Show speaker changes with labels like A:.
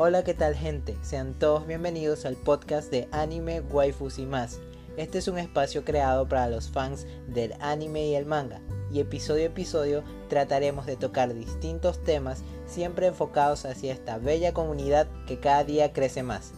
A: Hola, ¿qué tal gente? Sean todos bienvenidos al podcast de Anime, Waifus y más. Este es un espacio creado para los fans del anime y el manga, y episodio a episodio trataremos de tocar distintos temas siempre enfocados hacia esta bella comunidad que cada día crece más.